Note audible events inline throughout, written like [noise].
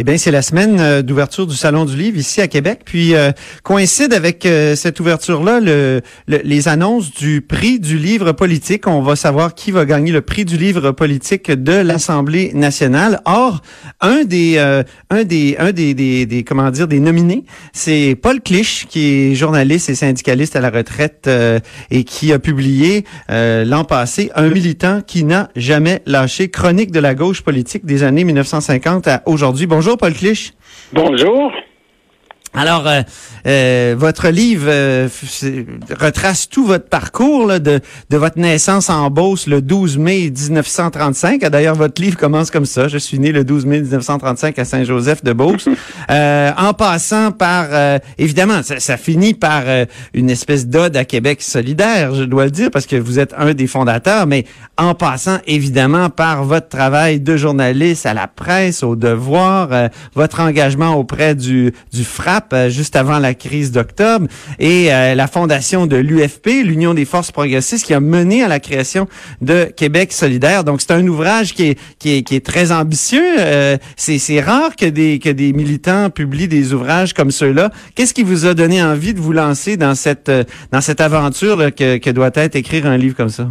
Eh bien, c'est la semaine euh, d'ouverture du Salon du Livre ici à Québec. Puis euh, coïncide avec euh, cette ouverture-là le, le- les annonces du prix du livre politique. On va savoir qui va gagner le prix du livre politique de l'Assemblée nationale. Or, un des euh, un des un des, des, des comment dire des nominés, c'est Paul Clich, qui est journaliste et syndicaliste à la retraite euh, et qui a publié euh, l'an passé un militant qui n'a jamais lâché chronique de la gauche politique des années 1950 à aujourd'hui. Bonjour Paul Clich. Bonjour. Alors, euh, euh, votre livre euh, retrace tout votre parcours là, de, de votre naissance en Beauce le 12 mai 1935. Ah, D'ailleurs, votre livre commence comme ça. Je suis né le 12 mai 1935 à Saint-Joseph de Beauce. [laughs] Euh, en passant par, euh, évidemment, ça, ça finit par euh, une espèce d'ode à Québec solidaire, je dois le dire, parce que vous êtes un des fondateurs, mais en passant évidemment par votre travail de journaliste à la presse, au devoir, euh, votre engagement auprès du, du FRAP euh, juste avant la crise d'octobre et euh, la fondation de l'UFP, l'Union des forces progressistes, qui a mené à la création de Québec solidaire. Donc c'est un ouvrage qui est, qui est, qui est très ambitieux. Euh, c'est, c'est rare que des, que des militants publient des ouvrages comme ceux-là. Qu'est-ce qui vous a donné envie de vous lancer dans cette, euh, dans cette aventure là, que, que doit être écrire un livre comme ça?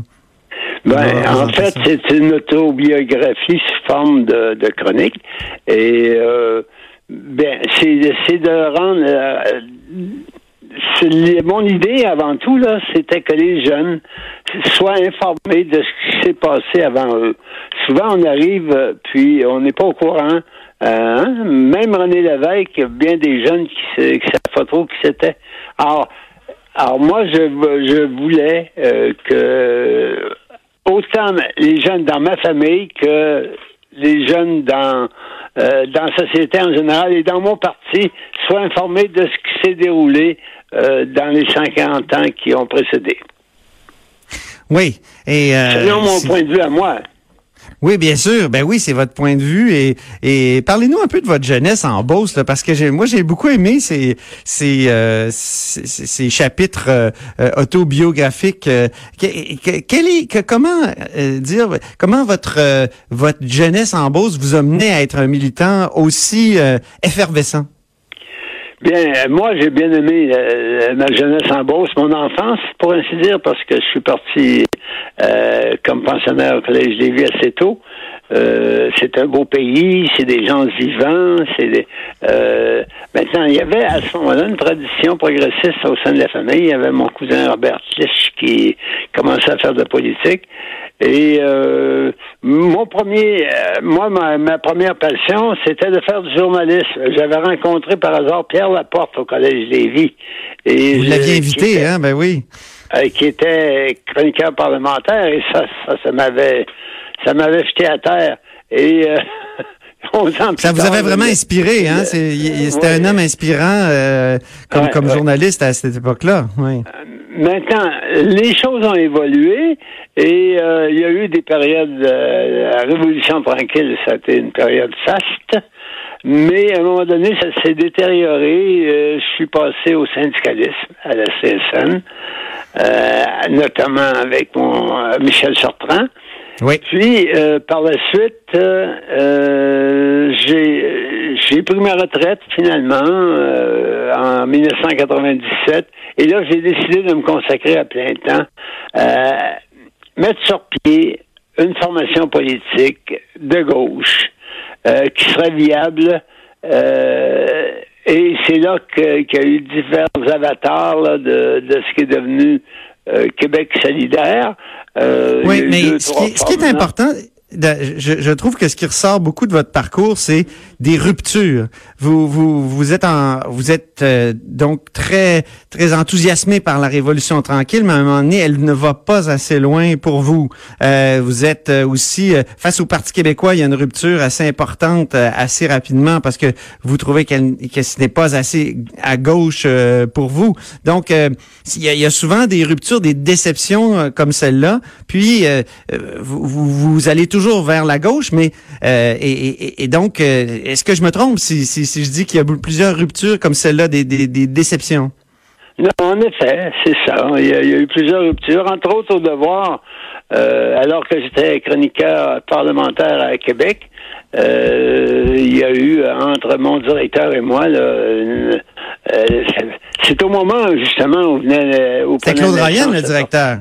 Ben, en fait, c'est une autobiographie sous forme de, de chronique. Et euh, ben, c'est de rendre. euh, mon idée avant tout là, c'était que les jeunes soient informés de ce qui s'est passé avant eux. Souvent, on arrive euh, puis on n'est pas au courant. Euh, hein? Même René Lévesque, il y a bien des jeunes qui ne savent pas trop qui c'était. Alors, alors moi, je, je voulais euh, que autant les jeunes dans ma famille que les jeunes dans euh, dans la société en général et dans mon parti soient informés de ce qui s'est déroulé euh, dans les 50 ans qui ont précédé. Oui. Et, euh, Selon mon point de vue à moi. Oui, bien sûr. Ben oui, c'est votre point de vue. Et, et parlez-nous un peu de votre jeunesse en Beauce, là, parce que j'ai, moi, j'ai beaucoup aimé ces, ces, euh, ces, chapitres euh, euh, autobiographiques. euh, que- que- quel est, comment dire, comment votre votre jeunesse en Beauce vous a mené à être un militant aussi effervescent? Bien, euh, moi, j'ai bien aimé euh, ma jeunesse en Beauce, mon enfance, pour ainsi dire, parce que je suis parti euh, comme pensionnaire au Collège Lévis assez tôt. Euh, c'est un beau pays, c'est des gens vivants, c'est des... Euh, maintenant, il y avait à ce moment-là une tradition progressiste au sein de la famille. Il y avait mon cousin Robert Clich qui commençait à faire de la politique. Et euh, mon premier, euh, moi, ma, ma première passion, c'était de faire du journalisme. J'avais rencontré par hasard Pierre Laporte au Collège Lévis. Et Vous l'aviez invité, était- hein? Ben oui. euh, qui était chroniqueur parlementaire et ça, ça, ça m'avait, ça m'avait jeté à terre. Et euh, 11 ans plus Ça vous avait vraiment inspiré, hein? C'était Ouais. un homme inspirant euh, comme, Ouais, comme ouais. journaliste à cette époque-là. Oui. Maintenant, les choses ont évolué et euh, il y a eu des périodes. euh, la Révolution tranquille, ça a été une période faste. Mais à un moment donné, ça s'est détérioré. Euh, je suis passé au syndicalisme, à la CSN, euh, notamment avec mon euh, Michel Sortrand. Oui. Puis, euh, par la suite, euh, euh, j'ai pris ma retraite finalement euh, en 1997. Et là, j'ai décidé de me consacrer à plein temps, euh, mettre sur pied une formation politique de gauche euh, qui serait viable. et c'est là qu'il y a eu divers avatars là, de, de ce qui est devenu Québec solidaire. Euh, Oui, mais ce qui, est- ce qui est formes, là. important, je, je, trouve que ce qui ressort beaucoup de votre parcours, c'est des ruptures. Vous, vous, vous êtes en, vous êtes euh, donc très, très enthousiasmé par la Révolution tranquille, mais à un moment donné, elle ne va pas assez loin pour vous. Euh, vous êtes euh, aussi face au Parti québécois, il y a une rupture assez importante assez rapidement parce que vous trouvez qu'elle, que ce n'est pas assez à gauche pour vous. Donc, il y, a, il y, a, souvent des ruptures, des déceptions comme celle-là. Puis, vous, vous, allez toujours toujours vers la gauche, mais euh, et, donc, euh, est-ce que je me trompe si, si, je dis qu'il y a plusieurs ruptures comme celle-là, des, des, déceptions? Non, en effet, c'est ça. Il y, a, eu plusieurs ruptures, entre autres au devoir, euh, alors que j'étais chroniqueur parlementaire à Québec. il y a eu entre mon directeur et moi, c'est au moment justement où venait au C'est Claude Ryan, le directeur.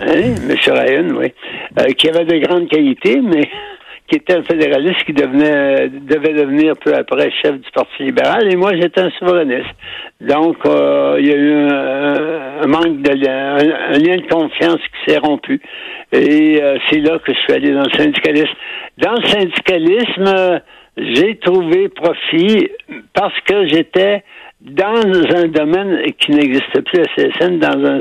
Hein, M. Ryan, oui. Euh, qui avait de grandes qualités, mais [laughs] qui était un fédéraliste qui devenait devait devenir peu après chef du Parti libéral, et moi j'étais un souverainiste. Donc euh, il y a eu un, manque de lien, un, lien de confiance qui s'est rompu. Et euh, c'est là que je suis allé dans le syndicalisme. Dans le syndicalisme, j'ai trouvé profit parce que j'étais dans un domaine qui n'existe plus à CSN, dans un,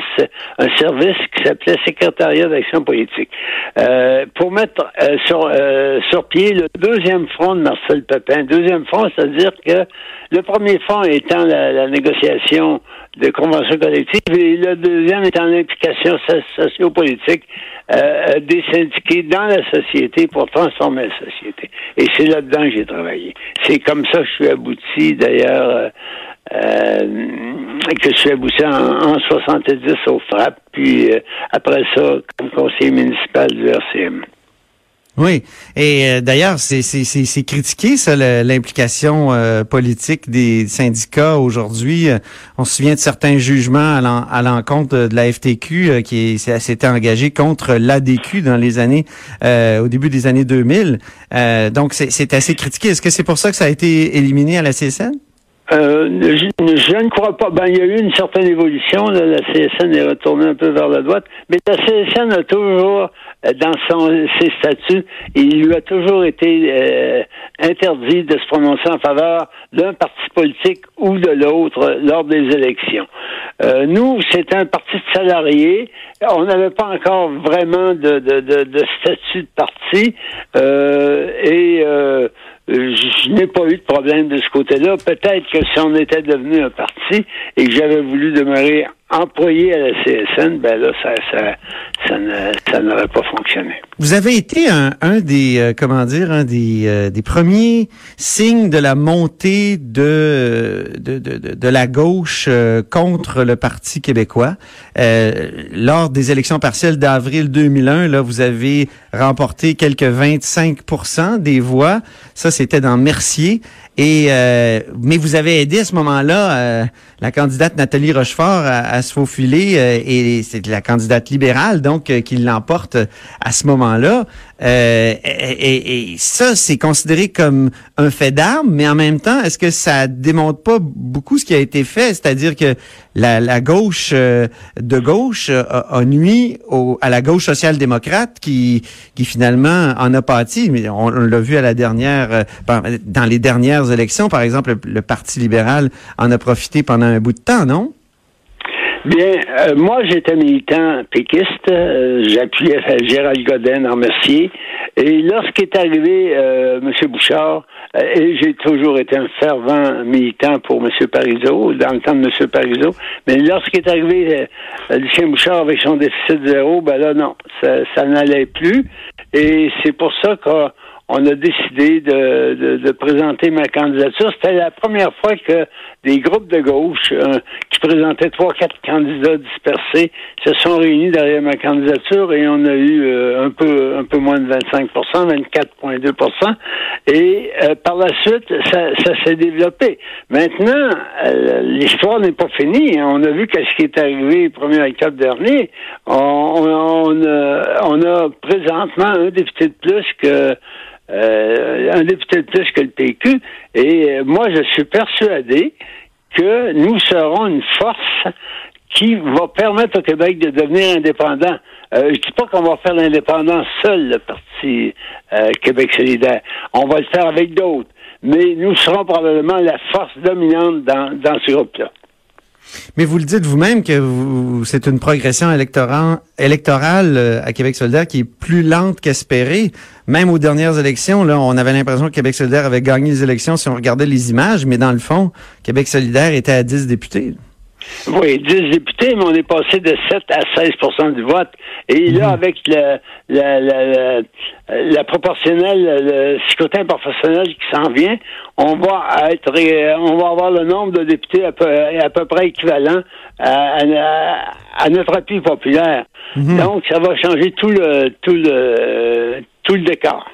service qui s'appelait Secrétariat d'action politique. Euh, pour mettre euh, sur, euh, sur pied le deuxième front de Marcel Pepin. Deuxième front, c'est-à-dire que le premier front étant la, la négociation de conventions collectives et le deuxième étant l'implication sociopolitique euh, des syndiqués dans la société pour transformer la société. Et c'est là-dedans que j'ai travaillé. C'est comme ça que je suis abouti, d'ailleurs, euh, que je suis abouti en, en 70 au FRAP, puis euh, après ça, comme conseiller municipal du RCM. Oui, et euh, d'ailleurs, c'est critiqué, ça, l'implication politique des syndicats aujourd'hui. On se souvient de certains jugements à l'encontre de la FTQ qui s'était engagé contre l'ADQ dans les années, au début des années 2000. donc, c'est assez critiqué. Est-ce que c'est pour ça que ça a été éliminé à la CSN? Euh, je, ne crois pas. Ben, il y a eu une certaine évolution. La CSN est retournée un peu vers la droite, mais la CSN a toujours, euh, dans son, ses statuts, il lui a toujours été euh, interdit de se prononcer en faveur d'un parti politique ou de l'autre lors des élections. Euh, nous, c'est un parti de salariés. On n'avait pas encore vraiment de, de, de, de statut de parti et euh, je n'ai pas eu de problème de ce côté-là. Peut-être que si on était devenu un parti et que j'avais voulu demeurer employé à la CSN, ben là, ça, ça, ça, n'aurait pas fonctionné. Vous avez été un, un des, euh, comment dire, un des, euh, des premiers signes de la montée de, de, de, de la gauche contre le Parti québécois. lors des élections partielles d'avril 2001, là, vous avez remporté quelques 25% des voix. Ça, c'était dans Mercier. Et euh, mais vous avez aidé à ce moment-là euh, la candidate Nathalie Rochefort à, se faufiler euh, et c'est la candidate libérale donc qui l'emporte à ce moment-là. Et, et, ça c'est considéré comme un fait d'armes, mais en même temps est-ce que ça démontre pas beaucoup ce qui a été fait, c'est-à-dire que la, la gauche de gauche a, a nuit au, à la gauche social-démocrate qui qui finalement en a pâti, mais on, l'a vu à la dernière dans les dernières élections. Par exemple, le, Parti libéral en a profité pendant un bout de temps, non? Bien, euh, moi j'étais militant péquiste, euh, j'appuyais Gérald Godin en Mercier, et lorsqu'est arrivé euh, M. Bouchard, et j'ai toujours été un fervent militant pour M. Parizeau, dans le temps de M. Parizeau, mais lorsqu'est arrivé Lucien Bouchard avec son déficit zéro, ben là non, ça, ça n'allait plus, et c'est pour ça que on a décidé de, de, présenter ma candidature. C'était la première fois que des groupes de gauche euh, qui présentaient trois, quatre candidats dispersés se sont réunis derrière ma candidature et on a eu euh, un peu un peu moins de 25% 24,2% Et euh, par la suite, ça, ça s'est développé. Maintenant, l'histoire n'est pas finie. On a vu qu'est-ce qui est arrivé le 1er octobre dernier. On, on, on a présentement un député de plus que euh, un député de plus que le PQ. Et euh, moi, je suis persuadé que nous serons une force qui va permettre au Québec de devenir indépendant. Euh, je dis pas qu'on va faire l'indépendance seul, le Parti euh, Québec solidaire. On va le faire avec d'autres. Mais nous serons probablement la force dominante dans, dans ce groupe-là. Mais vous le dites vous-même que vous, c'est une progression électorale, euh, à Québec solidaire qui est plus lente qu'espérée. Même aux dernières élections, là, on avait l'impression que Québec solidaire avait gagné les élections si on regardait les images, mais dans le fond, Québec solidaire était à 10 députés. Oui, 10 députés, mais on est passé de 7 à 16% du vote. Et là, avec la, la, la, la, proportionnelle, le scrutin professionnel qui s'en vient, on va être on va avoir le nombre de députés à peu, à peu près équivalent à, à, notre appui populaire. Mhm. Donc, ça va changer tout le tout le tout le décor.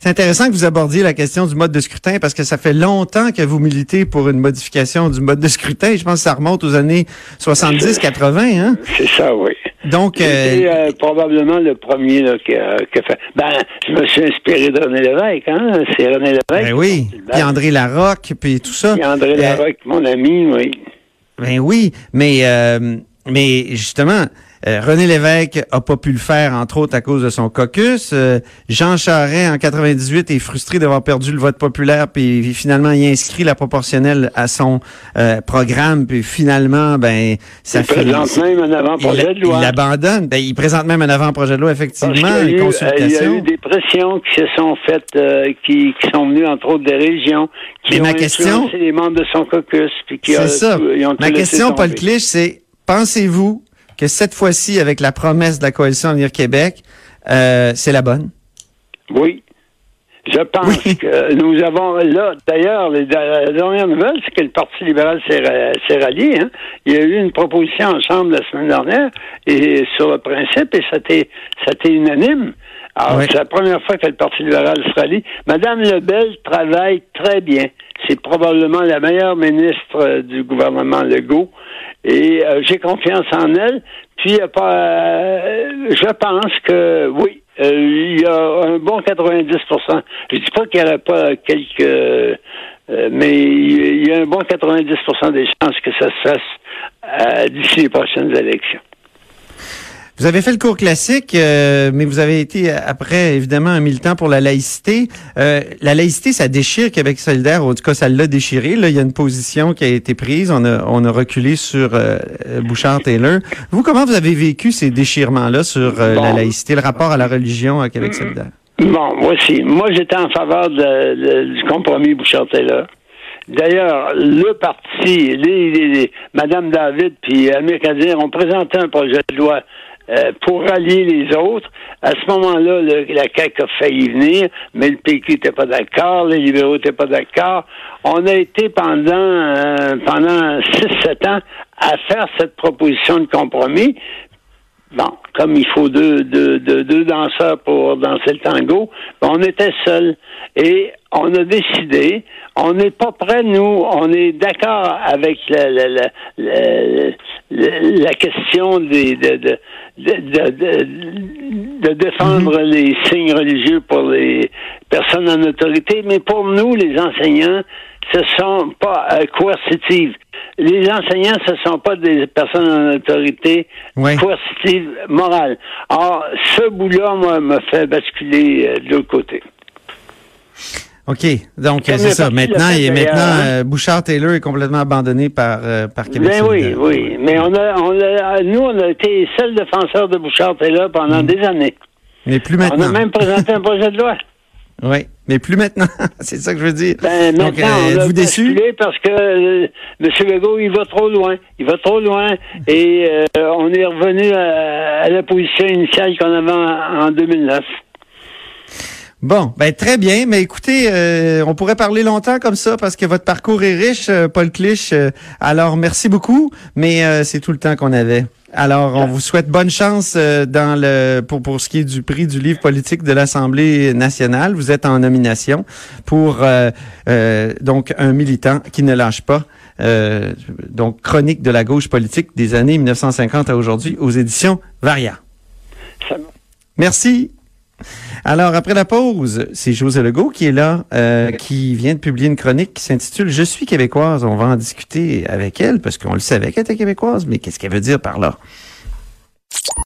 C'est intéressant que vous abordiez la question du mode de scrutin parce que ça fait longtemps que vous militez pour une modification du mode de scrutin. Je pense que ça remonte aux années 70-80. Hein? C'est ça, oui. Donc, euh, euh, probablement le premier là, qui, a, fait. Ben, je me suis inspiré de René Lévesque, hein? C'est René Lévesque. Ben oui. Puis André Larocque, puis tout ça. Puis André euh, Larocque, mon ami, oui. Ben oui, mais mais justement, euh, René Lévesque a pas pu le faire, entre autres, à cause de son caucus. Euh, Jean Charest, en 98, est frustré d'avoir perdu le vote populaire, puis finalement, il inscrit la proportionnelle à son euh, programme, puis finalement, ben, ça il présente même un avant-projet de loi. Il abandonne. Ben, il présente même un avant-projet de loi, effectivement, il y, a eu, des pressions qui se sont faites, qui, qui, sont venues, entre autres, des régions, qui ont ma question, les membres de son caucus. C'est ça. ma question, Paul Clich, c'est pensez-vous que cette fois-ci, avec la promesse de la coalition Avenir Québec, euh, c'est la bonne? Oui. Je pense que nous avons là, d'ailleurs, la dernière nouvelle, c'est que le Parti libéral s'est rallié. Hein. Il y a eu une proposition ensemble la semaine dernière et sur le principe, et c'était c'était unanime. Alors, c'est la première fois que le Parti libéral se rallie. Madame Lebel travaille très bien. C'est probablement la meilleure ministre du gouvernement Legault. Et euh, j'ai confiance en elle. Puis, euh, je pense que oui, euh, il y a un bon 90% Je dis pas qu'il n'y aurait pas quelques... mais il y a un bon 90% des chances que ça se fasse d'ici les prochaines élections. Vous avez fait le cours classique, euh, mais vous avez été après évidemment un militant pour la laïcité. Euh, la laïcité, ça déchire Québec solidaire. En tout cas, ça l'a déchiré. Là, il y a une position qui a été prise. On a, on a reculé sur euh, Bouchard-Taylor. Vous, comment vous avez vécu ces déchirements-là sur la laïcité, le rapport à la religion à Québec solidaire? Bon, voici. Moi, j'étais en faveur de, du compromis Bouchard-Taylor. D'ailleurs, le parti, les, les, Madame David puis Amir Kadir ont présenté un projet de loi euh, pour rallier les autres. À ce moment-là, la CAQ a failli venir, mais le PQ n'était pas d'accord, les libéraux n'étaient pas d'accord. On a été pendant euh, pendant six, sept ans à faire cette proposition de compromis. Bon, comme il faut deux, deux, deux, deux danseurs pour danser le tango, on était seuls. Et on a décidé, on n'est pas prêt, nous, on est d'accord avec la, la, la, la, question des, de, de, de, de, défendre mhm. les signes religieux pour les personnes en autorité, mais pour nous, les enseignants, ce sont pas euh, coercitives. Les enseignants, ce sont pas des personnes en autorité coercitives morales. Or, ce bout-là, moi, me fait basculer euh, de l'autre côté. OK. Donc, c'est ça. Maintenant, il est maintenant euh, Bouchard Taylor est complètement abandonné par, euh, par Québec. Ben oui, oui. Mais on a, on a, nous, on a été seul défenseur de Bouchard Taylor pendant mm. des années. Mais plus maintenant. On a même présenté un projet de loi. [laughs] Oui, mais plus maintenant. [laughs] c'est ça que je veux dire. Ben, Donc, euh, êtes-vous déçu? Parce que euh, M. Legault, il va trop loin. Il va trop loin. Et on est revenu à, la position initiale qu'on avait en 2009. Bon, ben très bien. Mais écoutez, euh, on pourrait parler longtemps comme ça parce que votre parcours est riche, euh, Paul Clich. Euh, alors, merci beaucoup, mais c'est tout le temps qu'on avait. Alors, on vous souhaite bonne chance dans le pour pour ce qui est du prix du livre politique de l'Assemblée nationale. Vous êtes en nomination pour donc un militant qui ne lâche pas. donc, chronique de la gauche politique des années 1950 à aujourd'hui aux éditions Varia. Merci. Alors, après la pause, c'est José Legault qui est là, euh, qui vient de publier une chronique qui s'intitule Je suis québécoise. On va en discuter avec elle, parce qu'on le savait qu'elle était québécoise, mais qu'est-ce qu'elle veut dire par là?